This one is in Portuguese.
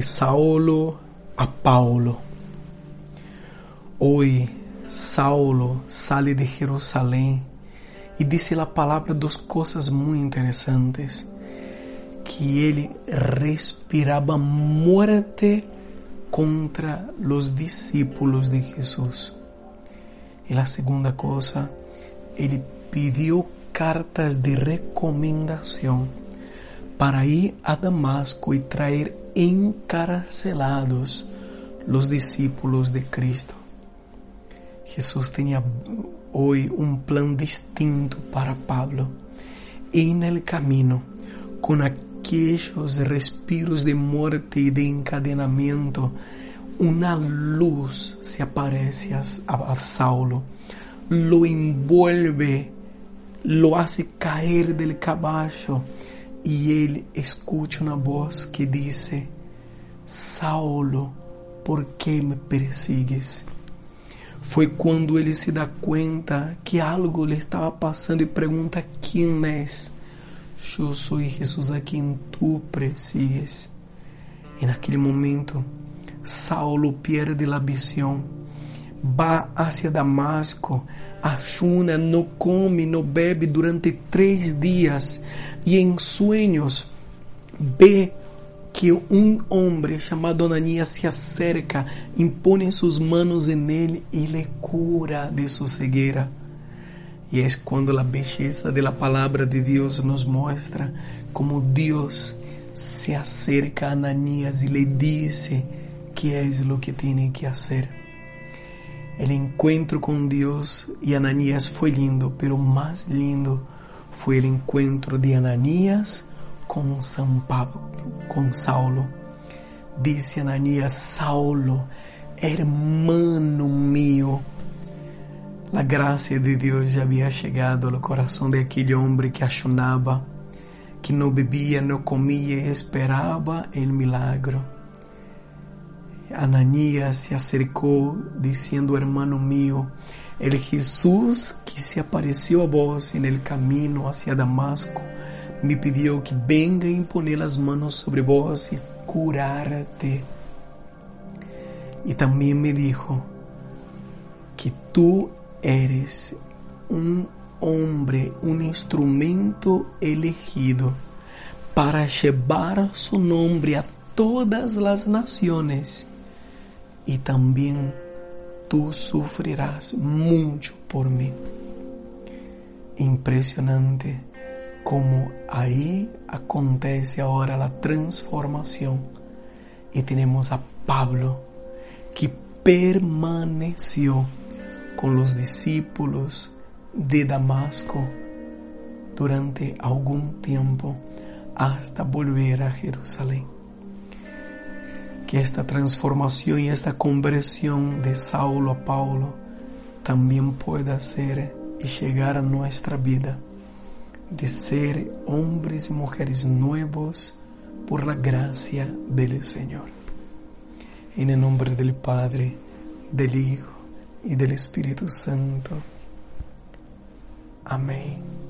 de Saulo a Paulo. Hoy Saulo sale de Jerusalém e disse a palavra duas coisas muito interessantes. Que ele respirava morte contra os discípulos de Jesus. E a segunda coisa, ele pediu cartas de recomendação para ir a Damasco e trazer encarcelados os discípulos de Cristo. Jesus tinha hoje um plano distinto para Pablo. E no caminho, com aqueles respiros de morte e de encadenamento, uma luz se aparece a, a Saulo, lo envolve, lo hace cair del caballo e ele escuta uma voz que diz: Saulo, por que me persigues? Foi quando ele se dá conta que algo lhe estava passando e pergunta: Quem és? Eu sou Jesus a quem tu persigues. E naquele momento, Saulo perde a visão, va hacia Damasco, ayuna, não come, não bebe durante três dias e em sonhos vê que um homem chamado Ananias se acerca, impõe suas manos em ele e lhe cura de sua cegueira. E é quando a beleza da palavra de Deus nos mostra como Deus se acerca a Ananias e lhe diz que é o que tem que fazer. O encontro com Deus e Ananias foi lindo, pero mais lindo foi o encontro de Ananias com São Pablo, com Saulo. Disse Ananias, Saulo, hermano mío. A graça de Deus já havia chegado ao coração daquele homem que achonava, que não bebia, não comia e esperava o milagro. Ananías se acercou, dizendo, hermano mío, el Jesús que se apareceu a vós en el camino hacia Damasco, me pediu que venga a imponer as manos sobre vós e curarte. E também me dijo que tu eres um homem, um instrumento elegido para levar su nome a todas as nações e também tu sufrirás muito por mim. Impressionante como aí acontece agora a transformação e temos a Pablo que permaneceu com os discípulos de Damasco durante algum tempo hasta volver a Jerusalém que esta transformação e esta conversão de Saulo a Paulo também pueda ser e chegar a nossa vida de ser homens e mulheres novos por la gracia del Señor. En el nombre del Padre, del Hijo y del Espíritu Santo. Amén.